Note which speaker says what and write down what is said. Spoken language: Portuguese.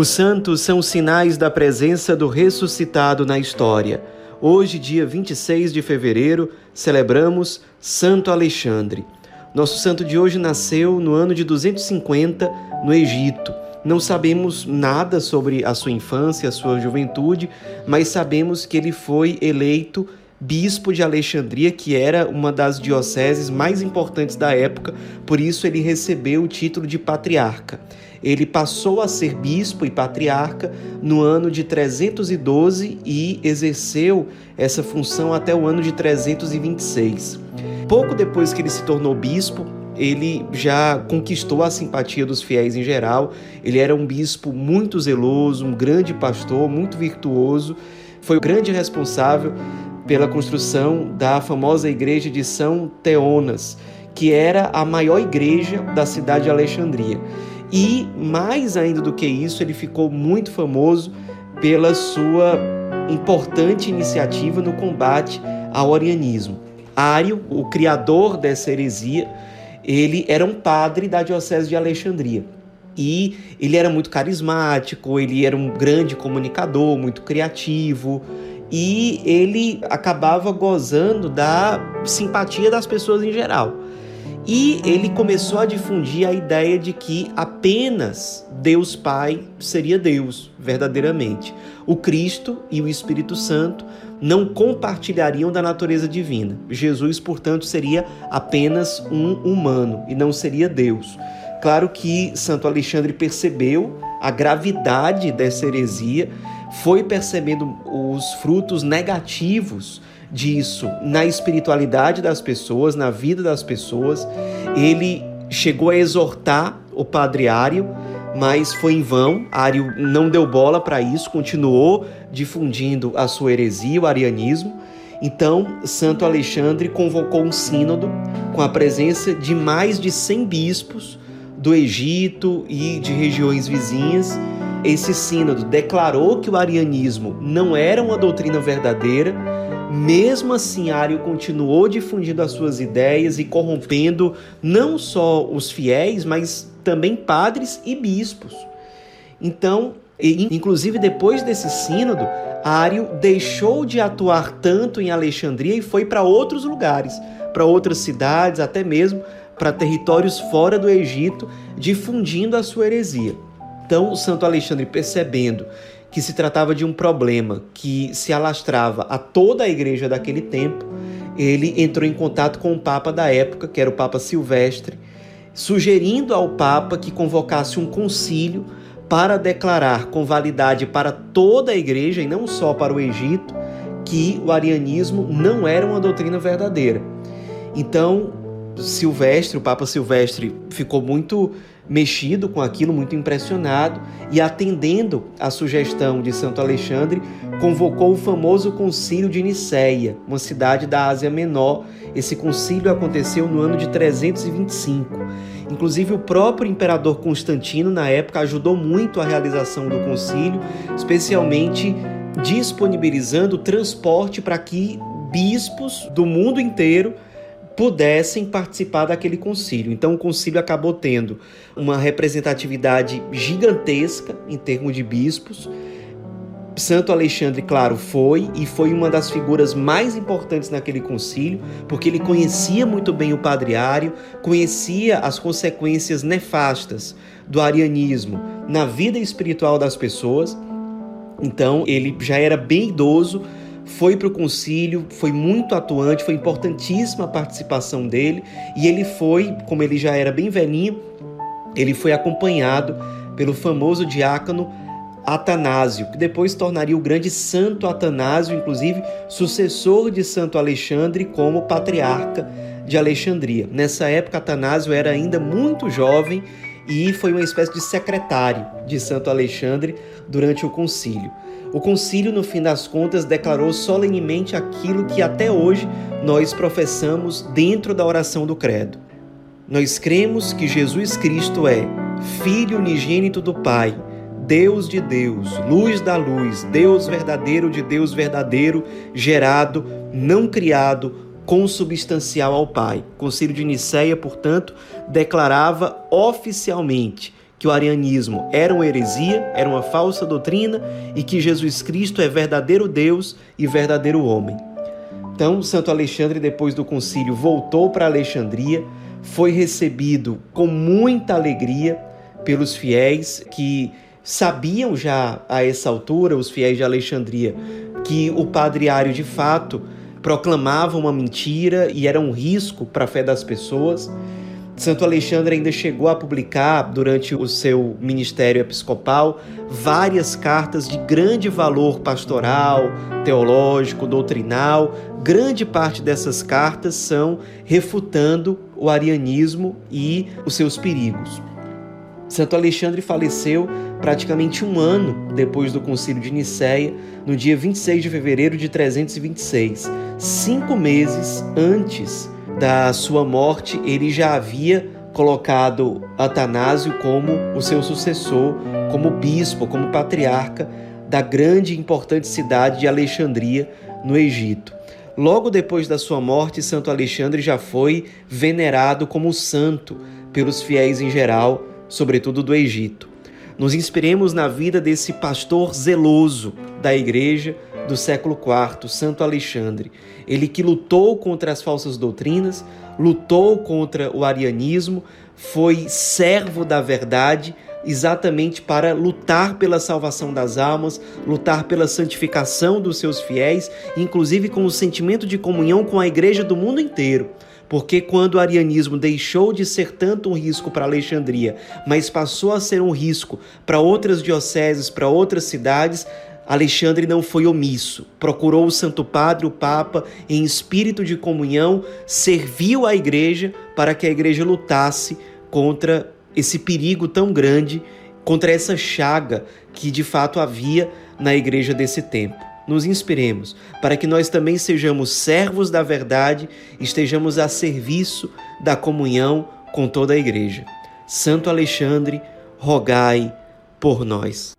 Speaker 1: Os santos são sinais da presença do ressuscitado na história. Hoje, dia 26 de fevereiro, celebramos Santo Alexandre. Nosso santo de hoje nasceu no ano de 250 no Egito. Não sabemos nada sobre a sua infância, a sua juventude, mas sabemos que ele foi eleito bispo de Alexandria, que era uma das dioceses mais importantes da época, por isso ele recebeu o título de patriarca. Ele passou a ser bispo e patriarca no ano de 312 e exerceu essa função até o ano de 326. Pouco depois que ele se tornou bispo, ele já conquistou a simpatia dos fiéis em geral. Ele era um bispo muito zeloso, um grande pastor, muito virtuoso. Foi o grande responsável pela construção da famosa igreja de São Teonas, que era a maior igreja da cidade de Alexandria. E mais ainda do que isso, ele ficou muito famoso pela sua importante iniciativa no combate ao arianismo. Ário, o criador dessa heresia, ele era um padre da diocese de Alexandria. E ele era muito carismático, ele era um grande comunicador, muito criativo, e ele acabava gozando da simpatia das pessoas em geral. E ele começou a difundir a ideia de que apenas Deus Pai seria Deus, verdadeiramente. O Cristo e o Espírito Santo não compartilhariam da natureza divina. Jesus, portanto, seria apenas um humano e não seria Deus. Claro que Santo Alexandre percebeu a gravidade dessa heresia, foi percebendo os frutos negativos disso na espiritualidade das pessoas, na vida das pessoas. Ele chegou a exortar o padre Ário, mas foi em vão. Ário não deu bola para isso, continuou difundindo a sua heresia, o arianismo. Então, Santo Alexandre convocou um sínodo com a presença de mais de 100 bispos do Egito e de regiões vizinhas. Esse sínodo declarou que o arianismo não era uma doutrina verdadeira, mesmo assim, Ário continuou difundindo as suas ideias e corrompendo não só os fiéis, mas também padres e bispos. Então, inclusive depois desse sínodo, Ário deixou de atuar tanto em Alexandria e foi para outros lugares, para outras cidades, até mesmo para territórios fora do Egito, difundindo a sua heresia. Então, o Santo Alexandre, percebendo que se tratava de um problema que se alastrava a toda a igreja daquele tempo, ele entrou em contato com o Papa da época, que era o Papa Silvestre, sugerindo ao Papa que convocasse um concílio para declarar com validade para toda a igreja e não só para o Egito que o arianismo não era uma doutrina verdadeira. Então, Silvestre, o Papa Silvestre, ficou muito mexido com aquilo, muito impressionado, e atendendo à sugestão de Santo Alexandre, convocou o famoso Concílio de Nicéia, uma cidade da Ásia Menor. Esse concílio aconteceu no ano de 325. Inclusive, o próprio imperador Constantino, na época, ajudou muito a realização do concílio, especialmente disponibilizando transporte para que bispos do mundo inteiro pudessem participar daquele concílio. Então o concílio acabou tendo uma representatividade gigantesca em termos de bispos. Santo Alexandre, claro, foi e foi uma das figuras mais importantes naquele concílio, porque ele conhecia muito bem o padreário, conhecia as consequências nefastas do arianismo na vida espiritual das pessoas. Então, ele já era bem idoso foi para o concílio, foi muito atuante, foi importantíssima a participação dele e ele foi, como ele já era bem velhinho, ele foi acompanhado pelo famoso diácono Atanásio, que depois tornaria o grande Santo Atanásio, inclusive sucessor de Santo Alexandre como patriarca de Alexandria. Nessa época, Atanásio era ainda muito jovem e foi uma espécie de secretário de Santo Alexandre durante o concílio. O concílio, no fim das contas, declarou solenemente aquilo que até hoje nós professamos dentro da oração do Credo. Nós cremos que Jesus Cristo é Filho unigênito do Pai, Deus de Deus, luz da luz, Deus verdadeiro de Deus verdadeiro, gerado, não criado, consubstancial ao Pai. O Concílio de Nicéia, portanto, declarava oficialmente que o arianismo era uma heresia, era uma falsa doutrina e que Jesus Cristo é verdadeiro Deus e verdadeiro homem. Então, Santo Alexandre, depois do concílio, voltou para Alexandria, foi recebido com muita alegria pelos fiéis que sabiam já a essa altura, os fiéis de Alexandria, que o padriário de fato proclamava uma mentira e era um risco para a fé das pessoas. Santo Alexandre ainda chegou a publicar, durante o seu ministério episcopal, várias cartas de grande valor pastoral, teológico, doutrinal. Grande parte dessas cartas são refutando o arianismo e os seus perigos. Santo Alexandre faleceu praticamente um ano depois do Concílio de Nicéia, no dia 26 de fevereiro de 326, cinco meses antes da sua morte, ele já havia colocado Atanásio como o seu sucessor, como bispo, como patriarca da grande e importante cidade de Alexandria, no Egito. Logo depois da sua morte, Santo Alexandre já foi venerado como santo pelos fiéis em geral, sobretudo do Egito. Nos inspiremos na vida desse pastor zeloso da igreja, do século IV, Santo Alexandre. Ele que lutou contra as falsas doutrinas, lutou contra o arianismo, foi servo da verdade, exatamente para lutar pela salvação das almas, lutar pela santificação dos seus fiéis, inclusive com o sentimento de comunhão com a igreja do mundo inteiro. Porque quando o arianismo deixou de ser tanto um risco para Alexandria, mas passou a ser um risco para outras dioceses, para outras cidades, Alexandre não foi omisso, procurou o Santo Padre, o Papa, em espírito de comunhão, serviu à igreja para que a igreja lutasse contra esse perigo tão grande, contra essa chaga que de fato havia na igreja desse tempo. Nos inspiremos para que nós também sejamos servos da verdade, estejamos a serviço da comunhão com toda a igreja. Santo Alexandre, rogai por nós.